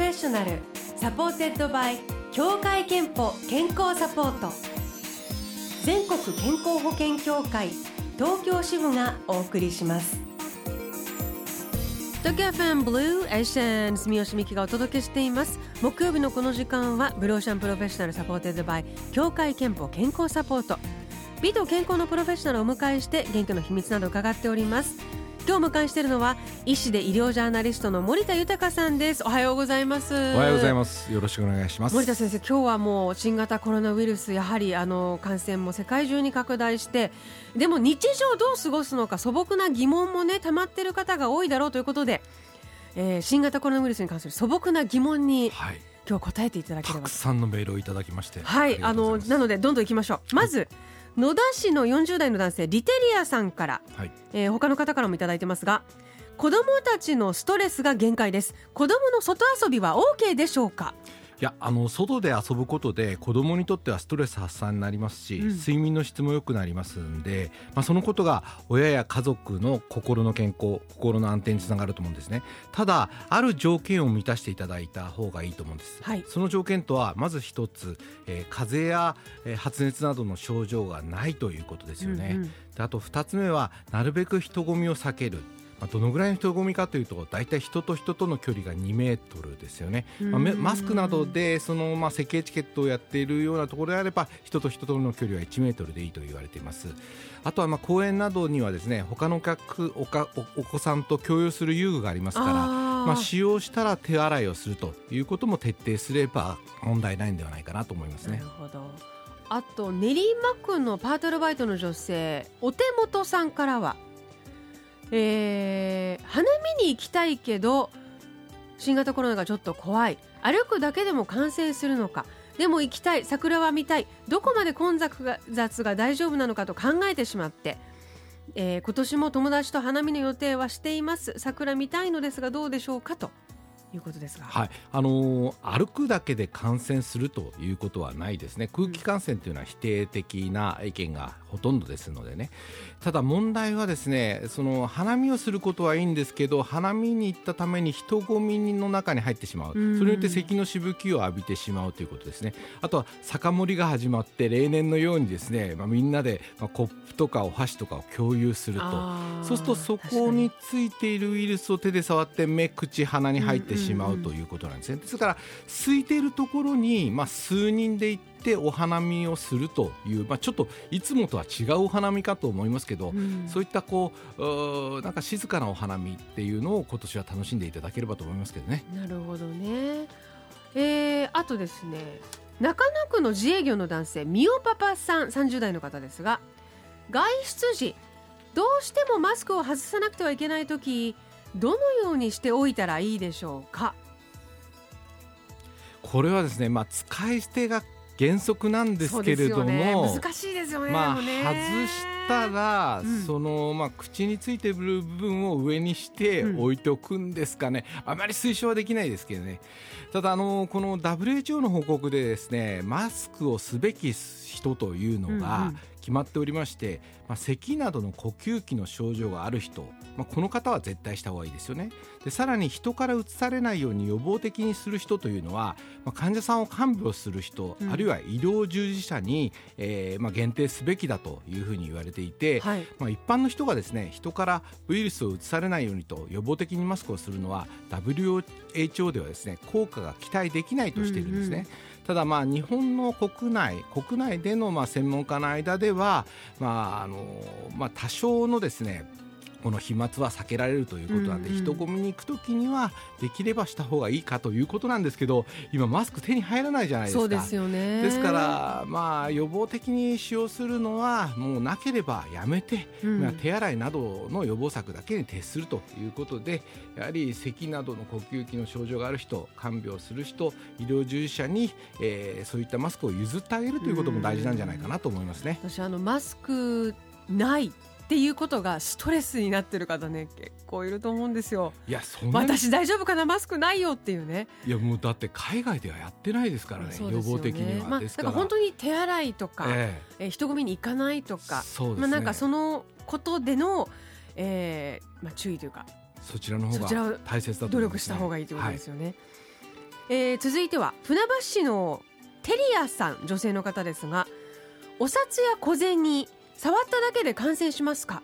フェッショナル supported by 協会けんぽ健康サポート。全国健康保険協会東京支部がお送りします。東京 FM ブルーオーシャン住吉美希がお届けしています。木曜日のこの時間はブルーオーシャンプロフェッショナル supported by 協会けんぽ健康サポート。美と健康のプロフェッショナルをお迎えして元気の秘密など伺っております。今日迎えしているのは医師で医療ジャーナリストの森田豊さんです。おはようございます。おはようございます。よろしくお願いします。森田先生今日はもう新型コロナウイルスやはりあの感染も世界中に拡大してでも日常どう過ごすのか素朴な疑問もね溜まっている方が多いだろうということで、えー、新型コロナウイルスに関する素朴な疑問に、はい、今日答えていただければたくさんのメールをいただきましてはいあのなのでどんどんいきましょう。まず、はい野田市の40代の男性リテリアさんから、はい。えー、他の方からもいただいてますが子どもたちのストレスが限界です。子どもの外遊びは OK でしょうか？いやあの外で遊ぶことで子どもにとってはストレス発散になりますし、うん、睡眠の質も良くなりますんで、まあ、そのことが親や家族の心の健康心の安定につながると思うんですね。ただある条件を満たしていただいた方がいいと思うんです、はい、その条件とはまず一つ、えー、風邪や、えー、発熱などの症状がないということですよね、うんうん、であと二つ目はなるべく人混みを避けるまあ、どのぐらいの人混みかというと大体人と人との距離が2メートルですよね、まあ、マスクなどでその、まあ、設計チケットをやっているようなところであれば人と人との距離は1メートルでいいと言われています。あとはまあ公園などにはですね他の客おかお子さんと共有する遊具がありますからまあ、使用したら手洗いをするということも徹底すれば問題ないんではないかなと思いますね。なるほど。あと練馬区のパートアルバイトの女性お手元さんからはえー、花見に行きたいけど新型コロナがちょっと怖い。歩くだけでも感染するのか。でも行きたい。桜は見たい。どこまで混雑が大丈夫なのかと考えてしまって、えー、今年も友達と花見の予定はしています。桜見たいのですがどうでしょうかと。いうことですが、はい。あのー、歩くだけで感染するということはないですね。空気感染というのは否定的な意見がほとんどですのでね。ただ問題はですねその花見をすることはいいんですけど花見に行ったために人混みの中に入ってしまう。それによって咳のしぶきを浴びてしまうということですね。あとは酒盛りが始まって例年のようにですね、まあ、みんなで、まあ、コップとかお箸とかを共有すると。そうするとそこに。ついているウイルスを手で触って目口鼻に入ってしまうということなんですね。ですから空いているところに、まあ、数人で行ってお花見をするという、まあ、ちょっといつもとは違うお花見かと思いますけど、うん、そういったこうなんか静かなお花見っていうのを今年は楽しんでいただければと思いますけどね。なるほどね、えー、あとですね中野区の自営業の男性みおパパさん30代の方ですが外出時どうしてもマスクを外さなくてはいけない時どのようにしておいたらいいでしょうか？これはですね、まあ、使い捨てが原則なんですけれども、ね、難しいですよね,、まあ、外したら、うん、そのまあ、口についてる部分を上にして置いておくんですかね、うん、あまり推奨はできないですけどね。ただあのこの WHO の報告でですねマスクをすべき人というのが、うんうん決まっておりまして、まあ、咳などの呼吸器の症状がある人、まあ、この方は絶対した方がいいですよね。でさらに人からうつされないように予防的にする人というのは、まあ、患者さんを看病する人、うん、あるいは医療従事者に、えーまあ、限定すべきだというふうに言われていて、はい、まあ、一般の人がですね人からウイルスをうつされないようにと予防的にマスクをするのは WHO ではですね効果が期待できないとしているんですね。うんうんただまあ日本の国内国内でのまあ専門家の間ではまああのまあ多少のですねこの飛沫は避けられるということなんで、うんうん、人混みに行くときにはできればした方がいいかということなんですけど今マスク手に入らないじゃないですか。そうですよね。ですからまあ予防的に使用するのはもうなければやめて、うん、手洗いなどの予防策だけに徹するということでやはり咳などの呼吸器の症状がある人看病する人医療従事者に、えー、そういったマスクを譲ってあげるということも大事なんじゃないかなと思いますね。私あのマスクないっていうことがストレスになってる方ね結構いると思うんですよ。いやそん私大丈夫かなマスクないよっていうね。いやもうだって海外ではやってないですからね、ね、予防的には。まあ、だから本当に手洗いとか、えー、えー、人混みに行かないとか、そうですね、まあなんかそのことでの、えーまあ、注意というかそちらの方が大切だと、ね、努力した方がいいということですよね。はいえー、続いては船橋市のテリアさん女性の方ですがお札や小銭触っただけで感染しますか？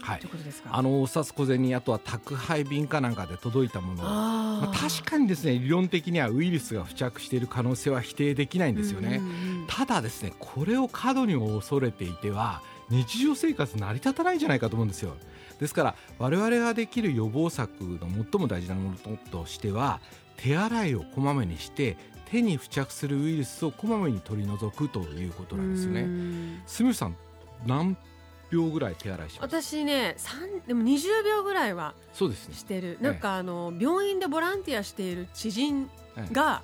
はい、ということですか？あのお札小銭あとは宅配便かなんかで届いたもの。あ、まあ、確かにですね理論的にはウイルスが付着している可能性は否定できないんですよね、ただですねこれを過度に恐れていては日常生活成り立たないんじゃないかと思うんですよ。ですから我々ができる予防策の最も大事なものとしては手洗いをこまめにして手に付着するウイルスをこまめに取り除くということなんですよね。スミさん何秒ぐらい手洗いします？私ねでも20秒ぐらいはそうですね。してる。なんかあの病院でボランティアしている知人が、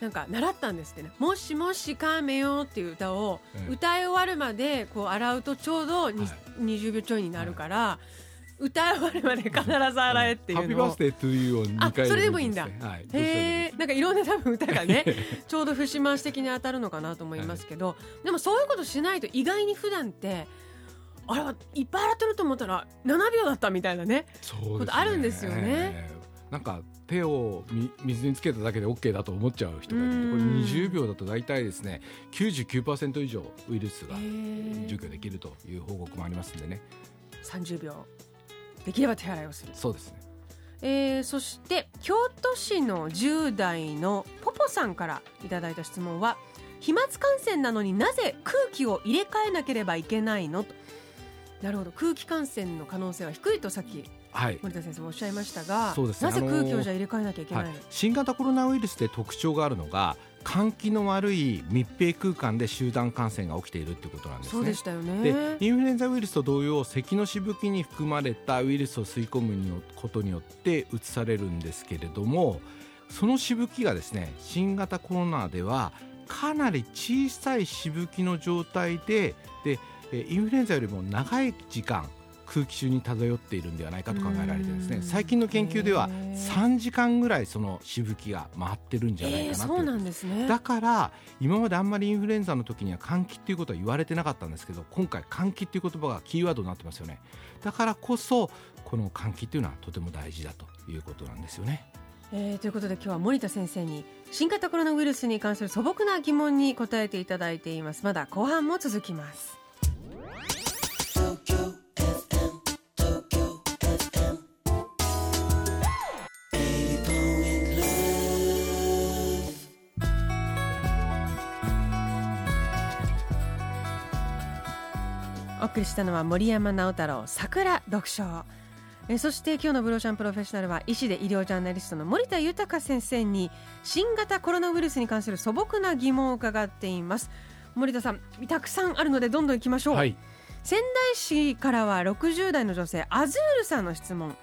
なんか習ったんですってね「もしもしかめよ」っていう歌を歌い終わるまでこう洗うとちょうどに、20秒ちょいになるから。歌い終わるまで必ず洗えっていうのを、ハッピーバースデートゥーを2回それでもいいんだ、はい、へえんか？いろんな多分歌がね ちょうど節回し的に当たるのかなと思いますけど、はい、でもそういうことしないと意外に普段ってあれはいっぱい洗ってると思ったら7秒だったみたいなねそうことあるんですよね。なんか手を水につけただけで OK だと思っちゃう人がいてこれ20秒だと大体ですね99%以上ウイルスが除去できるという報告もありますんでね。30秒できれば手洗いをする。そうですね。えー、そして京都市の10代のポポさんからいただいた質問は飛沫感染なのになぜ空気を入れ替えなければいけないの？となるほど。空気感染の可能性は低いとさっきはい、森田先生もおっしゃいましたが、そうです、ね、なぜ空気をじゃ入れ替えなきゃいけないの、はい、新型コロナウイルスで特徴があるのが換気の悪い密閉空間で集団感染が起きているということなんですね。そうでしたよねでインフルエンザウイルスと同様咳のしぶきに含まれたウイルスを吸い込むことによってうつされるんですけれどもそのしぶきがですね新型コロナではかなり小さいしぶきの状態ででインフルエンザよりも長い時間空気中に漂っているんではないかと考えられてるんですね。最近の研究では3時間ぐらいそのしぶきが回ってるんじゃないかなそうなんですね。だから今まであんまりインフルエンザの時には換気っていうことは言われてなかったんですけど今回換気っていう言葉がキーワードになってますよね。だからこそこの換気っていうのはとても大事だということなんですよね。えー、ということで今日は森田先生に新型コロナウイルスに関する素朴な疑問に答えていただいています。まだ後半も続きます送りしたのは森山直太朗桜読書。えそして今日のブローシャンプロフェッショナルは医師で医療ジャーナリストの森田豊先生に新型コロナウイルスに関する素朴な疑問を伺っています。森田さんたくさんあるのでどんどん行きましょう、はい、仙台市からは60代の女性アズールさんの質問。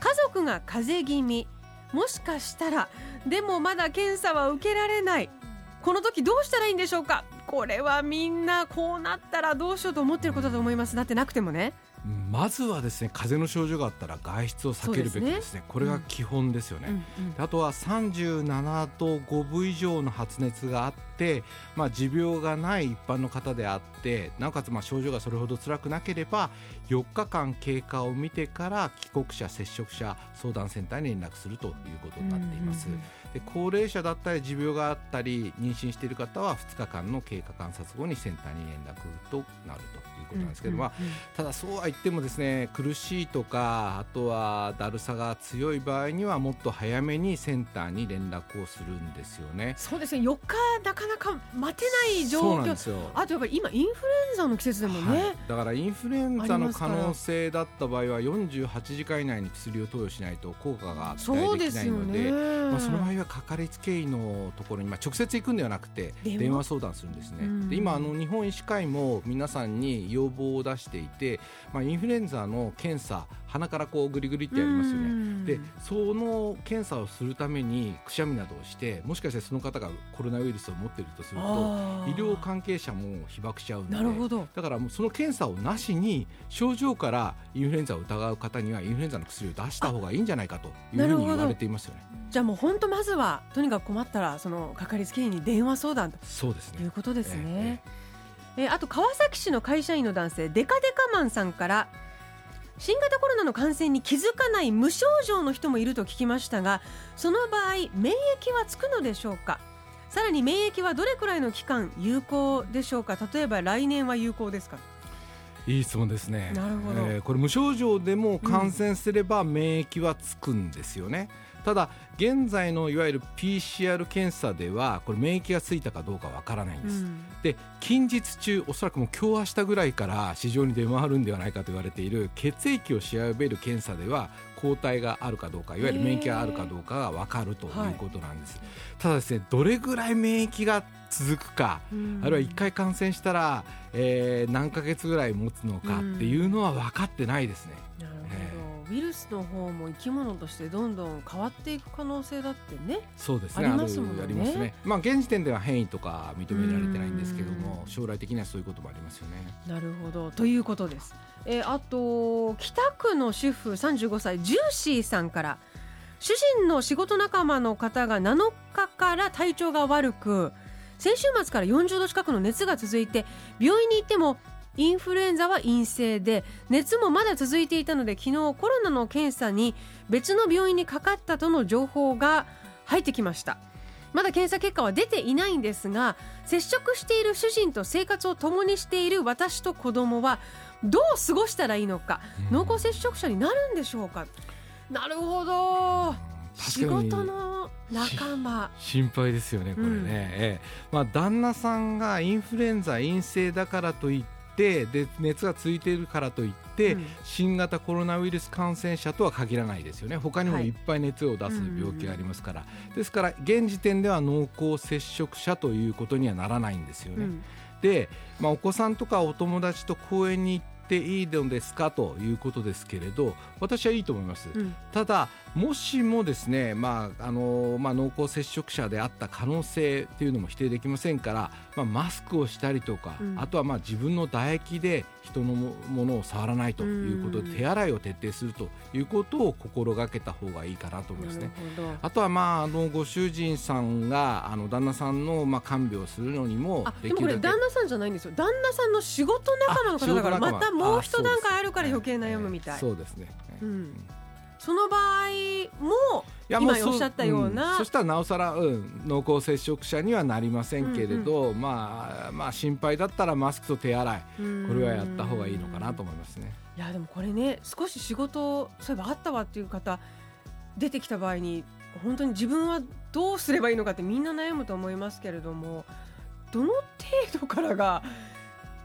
家族が風邪気味。もしかしたらでもまだ検査は受けられない。この時どうしたらいいんでしょうか？これはみんなこうなったらどうしようと思ってることだと思います。なってなくてもね。まずはですね風邪の症状があったら外出を避けるべきですね、ね、これが基本ですよね、うん。うんうん、あとは37度5分以上の発熱があって、まあ、持病がない一般の方であってなおかつまあ症状がそれほど辛くなければ4日間経過を見てから帰国者接触者相談センターに連絡するということになっています、うんうんうん、で高齢者だったり持病があったり妊娠している方は2日間の経過観察後にセンターに連絡となるということなんですけども、ただそうは言ってもですね苦しいとかあとはだるさが強い場合にはもっと早めにセンターに連絡をするんですよね。そうですね。4日なかなか待てない状況。あとやっぱり今インフルエンザの季節でもね、はい、だからインフルエンザの可能性だった場合は48時間以内に薬を投与しないと効果が期待できないので、ね、まあ、その場合はかかりつけ医のところに、まあ、直接行くんではなくて電話？相談するんですね。で今あの日本医師会も皆さんに要望を出していて、まあ、インフルエンザの検査鼻からこうグリグリってやりますよね。でその検査をするためにくしゃみなどをしてもしかしてその方がコロナウイルスを持っているとすると医療関係者も被爆しちゃうのでだからもうその検査をなしに症状からインフルエンザを疑う方にはインフルエンザの薬を出した方がいいんじゃないかというふうに言われていますよね。じゃあもう本当まずはとにかく困ったらそのかかりつけ医に電話相談と。そうですね。いうことですね。えーえー、あと川崎市の会社員の男性デカデカマンさんから新型コロナの感染に気づかない無症状の人もいると聞きましたがその場合免疫はつくのでしょうか？さらに免疫はどれくらいの期間有効でしょうか？例えば来年は有効ですか？いい質問ですね。なるほど、えー、これ無症状でも感染すれば免疫はつくんですよね、うん、ただ現在のいわゆる PCR 検査ではこれ免疫がついたかどうかわからないんです、うん、で近日中おそらくもう今日明日ぐらいから市場に出回るんではないかと言われている血液を調べる検査では抗体があるかどうかいわゆる免疫があるかどうかが分かるということなんです、はい、ただですねどれぐらい免疫が続くか、うん、あるいは1回感染したら、えー、何ヶ月ぐらい持つのかっていうのは分かってないですね。なるほど、えーウイルスの方も生き物としてどんどん変わっていく可能性だってねそうですね。ありますもんね。ありますね。まあ現時点では変異とか認められてないんですけども将来的にはそういうこともありますよね。なるほど。ということです、えー、あと北区の主婦35歳ジューシーさんから主人の仕事仲間の方が7日から体調が悪く先週末から40度近くの熱が続いて病院に行ってもインフルエンザは陰性で熱もまだ続いていたので昨日コロナの検査に別の病院にかかったとの情報が入ってきました。まだ検査結果は出ていないんですが接触している主人と生活を共にしている私と子供はどう過ごしたらいいのか、濃厚接触者になるんでしょうか。なるほど。仕事の仲間。心配ですよねこれね、うん、ええ。まあ、旦那さんがインフルエンザ陰性だからといっててで熱がついているからといって、うん、新型コロナウイルス感染者とは限らないですよね。他にもい。っぱい熱を出す病気がありますから、はい、ですから現時点では濃厚接触者ということにはならないんですよね。うん、で、まあ、お子さんとかお友達と公園に行っていいのですか？ということですけれど私はいいと思います、うん、ただもしもですね、まああのまあ、濃厚接触者であった可能性というのも否定できませんから、まあ、マスクをしたりとか、うん、あとはまあ自分の唾液で人のものを触らないということで手洗いを徹底するということを心がけた方がいいかなと思いますね。あとはまああのご主人さんがあの旦那さんのまあ看病するのにもでもこれ旦那さんじゃないんですよ。旦那さんの仕事仲間の方だからまたもう一段階あるから余計悩むみたい。そうですね、うん。その場合も今おっしゃったような、うん、そしたらなおさら、うん、濃厚接触者にはなりませんけれど、うんうん、まあまあ心配だったらマスクと手洗いこれはやった方がいいのかなと思いますね。いやでもこれね少し仕事そういえばあったわっていう方出てきた場合に本当に自分はどうすればいいのかってみんな悩むと思いますけれどもどの程度からが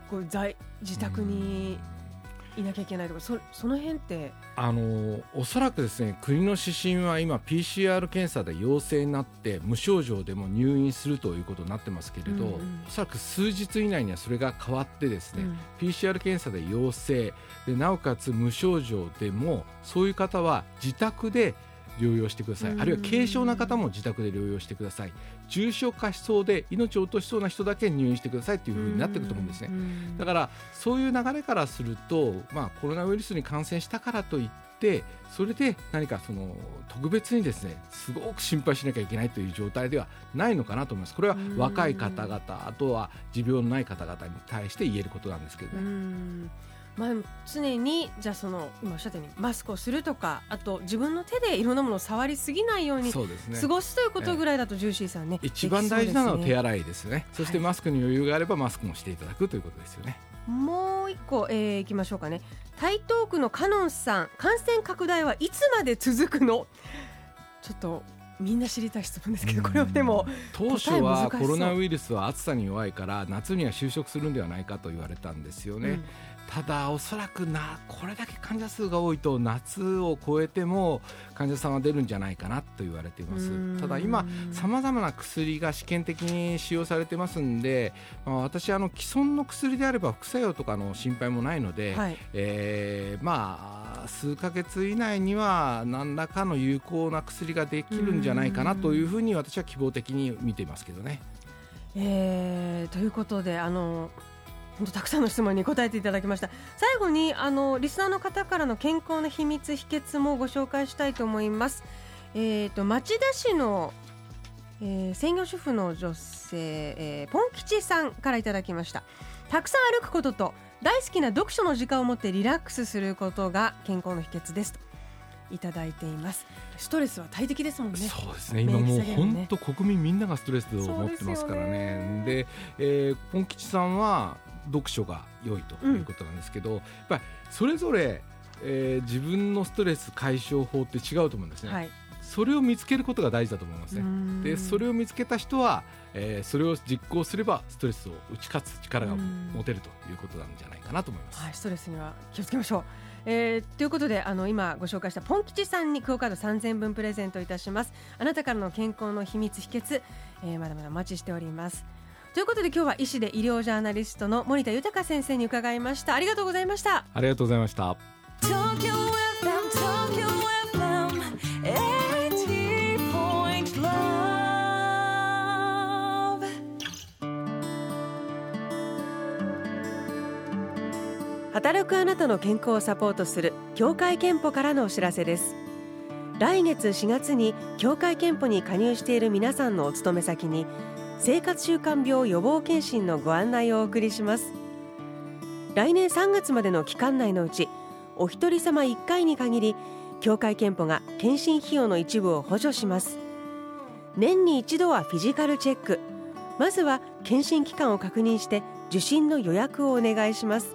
こう在自宅にいなきゃいけないとかそその辺って。あのおそらくですね国の指針は今 PCR 検査で陽性になって無症状でも入院するということになってますけれど、うんうん、おそらく数日以内にはそれが変わってですね、うん、PCR 検査で陽性でなおかつ無症状でもそういう方は自宅で療養してください、あるいは軽症な方も自宅で療養してください。重症化しそうで命を落としそうな人だけ入院してくださいというふうになっていくと思うんですね。だからそういう流れからすると、まあ、コロナウイルスに感染したからといってそれで何かその特別にですねすごく心配しなきゃいけないという状態ではないのかなと思います。これは若い方々あとは持病のない方々に対して言えることなんですけどね。まあ、常にじゃあその今おっしゃったようにマスクをするとかあと自分の手でいろんなものを触りすぎないように過ごすということぐらいだとジューシーさんね、え一番大事なのは手洗いですね。そしてマスクに余裕があればマスクもしていただくということですよね。もう一個、えー、いきましょうかね。台東区のカノンさん感染拡大はいつまで続くの？ちょっとみんな知りたい質問ですけどこれはでも当初はコロナウイルスは暑さに弱いから夏には就職するんではないかと言われたんですよね。うん。ただ、おそらくなこれだけ患者数が多いと夏を超えても患者さんは出るんじゃないかなと言われています。ただ今、さまざまな薬が試験的に使用されてますんで、まあ、私あの既存の薬であれば副作用とかの心配もないので、はい、えー、まあ、数か月以内には何らかの有効な薬ができるんじゃないかじゃないかなというふうに私は希望的に見ていますけどね。えー、ということであの本当たくさんの質問に答えていただきました。最後にあのリスナーの方からの健康の秘密秘訣もご紹介したいと思います。えっ、ー、と町田市のえー、専業主婦の女性、えー、ポン吉さんからいただきました。たくさん歩くことと大好きな読書の時間を持ってリラックスすることが健康の秘訣ですと。いただいています。ストレスは大敵ですもんね。そうですね。今もう本当、国民みんながストレスを持ってますからね。でで、えー、ポン吉さんは読書が良いということなんですけど、うん、やっぱりそれぞれ、えー、自分のストレス解消法って違うと思うんですね、はい、それを見つけることが大事だと思いますね。でそれを見つけた人は、えー、それを実行すればストレスを打ち勝つ力が持てるということなんじゃないかなと思います、はい、ストレスには気をつけましょうえー、ということであの今ご紹介したポン吉さんにクオカード3000分プレゼントいたします。あなたからの健康の秘密秘訣、えー、まだまだお待ちしております。ということで今日は医師で医療ジャーナリストの森田豊先生に伺いました。ありがとうございました。ありがとうございました働くあなたの健康をサポートする協会憲法からのお知らせです。来月4月に協会憲法に加入している皆さんのお勤め先に生活習慣病予防検診のご案内をお送りします。来年3月までの期間内のうちお一人様1回に限り協会けんぽが健診費用の一部を補助します。年に一度はフィジカルチェック。まずは健診機関を確認して受診の予約をお願いします。